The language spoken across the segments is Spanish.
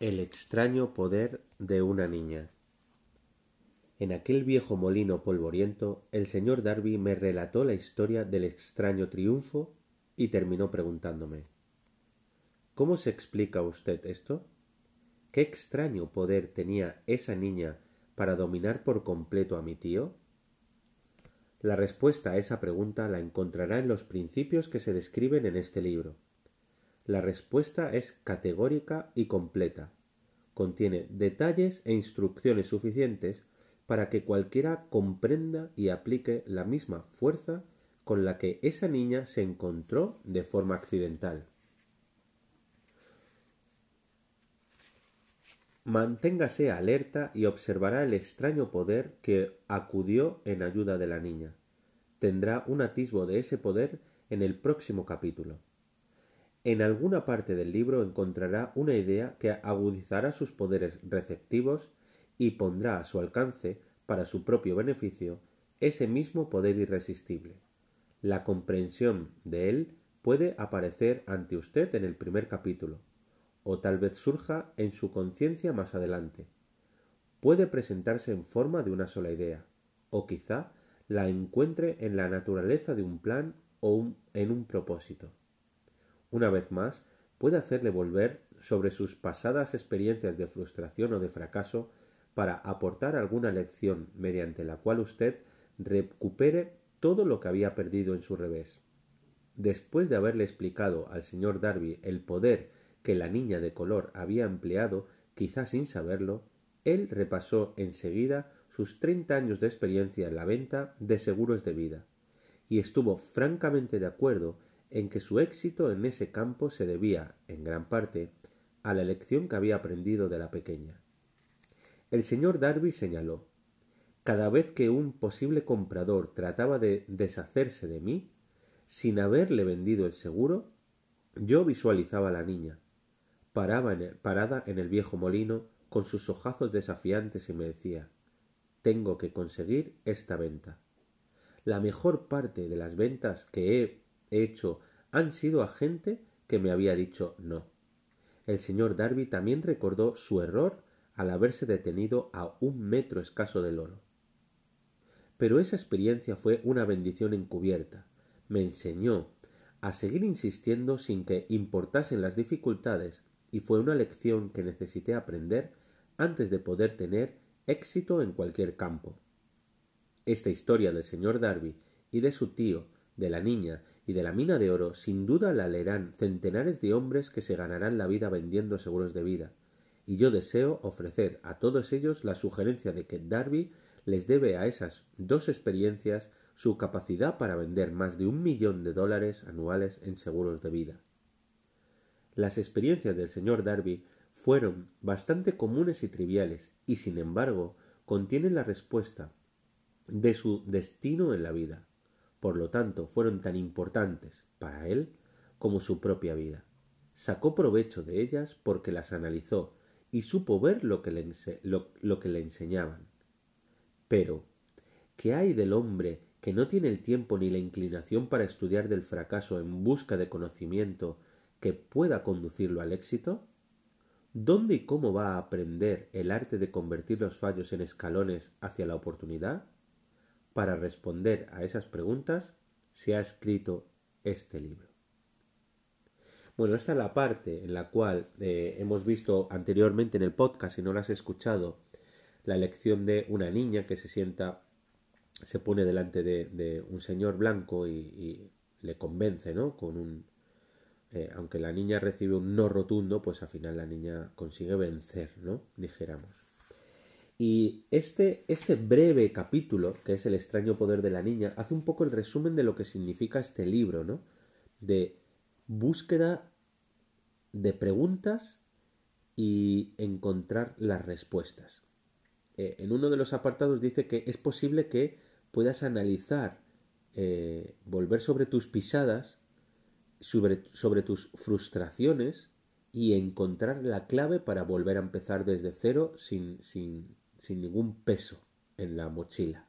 El extraño poder de una niña. En aquel viejo molino polvoriento, el señor Darby me relató la historia del extraño triunfo y terminó preguntándome ¿Cómo se explica usted esto? ¿Qué extraño poder tenía esa niña para dominar por completo a mi tío? La respuesta a esa pregunta la encontrará en los principios que se describen en este libro. La respuesta es categórica y completa. Contiene detalles e instrucciones suficientes para que cualquiera comprenda y aplique la misma fuerza con la que esa niña se encontró de forma accidental. Manténgase alerta y observará el extraño poder que acudió en ayuda de la niña. Tendrá un atisbo de ese poder en el próximo capítulo. En alguna parte del libro encontrará una idea que agudizará sus poderes receptivos y pondrá a su alcance, para su propio beneficio, ese mismo poder irresistible. La comprensión de él puede aparecer ante usted en el primer capítulo, o tal vez surja en su conciencia más adelante. Puede presentarse en forma de una sola idea, o quizá la encuentre en la naturaleza de un plan o en un propósito una vez más, puede hacerle volver sobre sus pasadas experiencias de frustración o de fracaso para aportar alguna lección mediante la cual usted recupere todo lo que había perdido en su revés. Después de haberle explicado al señor Darby el poder que la niña de color había empleado, quizá sin saberlo, él repasó enseguida sus treinta años de experiencia en la venta de seguros de vida, y estuvo francamente de acuerdo en que su éxito en ese campo se debía, en gran parte, a la lección que había aprendido de la pequeña. El señor Darby señaló cada vez que un posible comprador trataba de deshacerse de mí, sin haberle vendido el seguro, yo visualizaba a la niña, paraba parada en el viejo molino, con sus ojazos desafiantes y me decía tengo que conseguir esta venta. La mejor parte de las ventas que he hecho han sido a gente que me había dicho no. El señor Darby también recordó su error al haberse detenido a un metro escaso del oro. Pero esa experiencia fue una bendición encubierta. Me enseñó a seguir insistiendo sin que importasen las dificultades y fue una lección que necesité aprender antes de poder tener éxito en cualquier campo. Esta historia del señor Darby y de su tío, de la niña y de la mina de oro sin duda la leerán centenares de hombres que se ganarán la vida vendiendo seguros de vida, y yo deseo ofrecer a todos ellos la sugerencia de que Darby les debe a esas dos experiencias su capacidad para vender más de un millón de dólares anuales en seguros de vida. Las experiencias del señor Darby fueron bastante comunes y triviales, y sin embargo contienen la respuesta de su destino en la vida por lo tanto fueron tan importantes para él como su propia vida. Sacó provecho de ellas porque las analizó y supo ver lo que le, lo que le enseñaban. Pero, ¿qué hay del hombre que no tiene el tiempo ni la inclinación para estudiar del fracaso en busca de conocimiento que pueda conducirlo al éxito? ¿Dónde y cómo va a aprender el arte de convertir los fallos en escalones hacia la oportunidad? Para responder a esas preguntas se ha escrito este libro. Bueno, esta es la parte en la cual eh, hemos visto anteriormente en el podcast, si no lo has escuchado, la lección de una niña que se sienta, se pone delante de, un señor blanco y, le convence, ¿no? Con un, eh, aunque la niña recibe un no rotundo, pues al final la niña consigue vencer, ¿no? Dijéramos. Y este, este breve capítulo, que es el extraño poder de la niña, hace un poco el resumen de lo que significa este libro, ¿no? De búsqueda de preguntas y encontrar las respuestas. Eh, en uno de los apartados dice que es posible que puedas analizar, eh, volver sobre tus pisadas, sobre, sobre tus frustraciones y encontrar la clave para volver a empezar desde cero sin, sin, sin ningún peso en la mochila.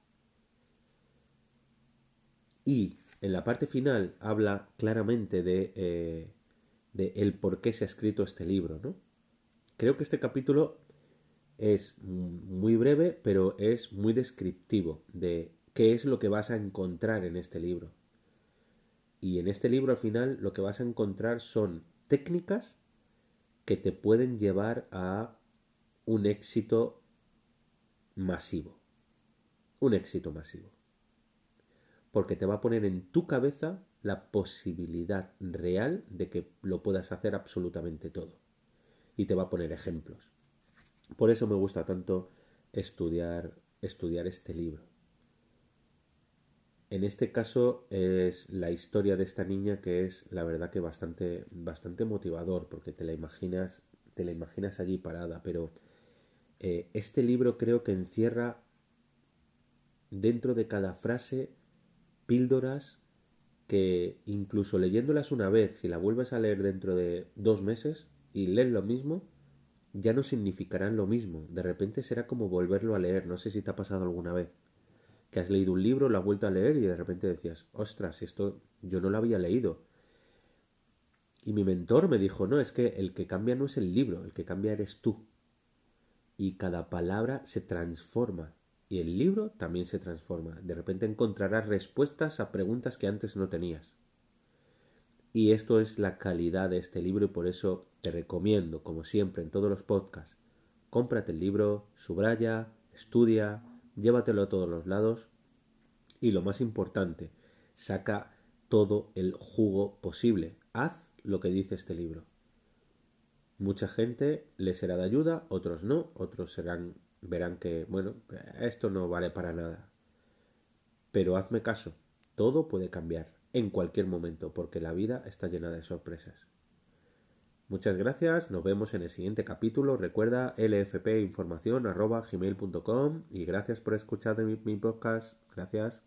Y en la parte final habla claramente de, eh, de el por qué se ha escrito este libro, ¿no? creo que este capítulo es muy breve, pero es muy descriptivo de qué es lo que vas a encontrar en este libro. Y en este libro al final lo que vas a encontrar son técnicas que te pueden llevar a un éxito masivo. Un éxito masivo. Porque te va a poner en tu cabeza la posibilidad real de que lo puedas hacer absolutamente todo. Y te va a poner ejemplos. Por eso me gusta tanto estudiar, estudiar este libro. En este caso es la historia de esta niña que es la verdad que bastante, bastante motivador porque te la imaginas, te la imaginas allí parada, pero eh, este libro creo que encierra dentro de cada frase píldoras que incluso leyéndolas una vez, si la vuelves a leer dentro de dos meses y lees lo mismo, ya no significarán lo mismo. De repente será como volverlo a leer. No sé si te ha pasado alguna vez que has leído un libro, lo has vuelto a leer y de repente decías, ostras, esto yo no lo había leído. Y mi mentor me dijo, no, es que el que cambia no es el libro, el que cambia eres tú. Y cada palabra se transforma. Y el libro también se transforma. De repente encontrarás respuestas a preguntas que antes no tenías. Y esto es la calidad de este libro y por eso te recomiendo, como siempre en todos los podcasts, cómprate el libro, subraya, estudia, llévatelo a todos los lados y lo más importante, saca todo el jugo posible. Haz lo que dice este libro. Mucha gente le será de ayuda, otros no, otros serán verán que, bueno, esto no vale para nada. Pero hazme caso, todo puede cambiar en cualquier momento porque la vida está llena de sorpresas. Muchas gracias, nos vemos en el siguiente capítulo. Recuerda lfpinformación.gmail.com y gracias por escuchar mi, mi podcast. Gracias.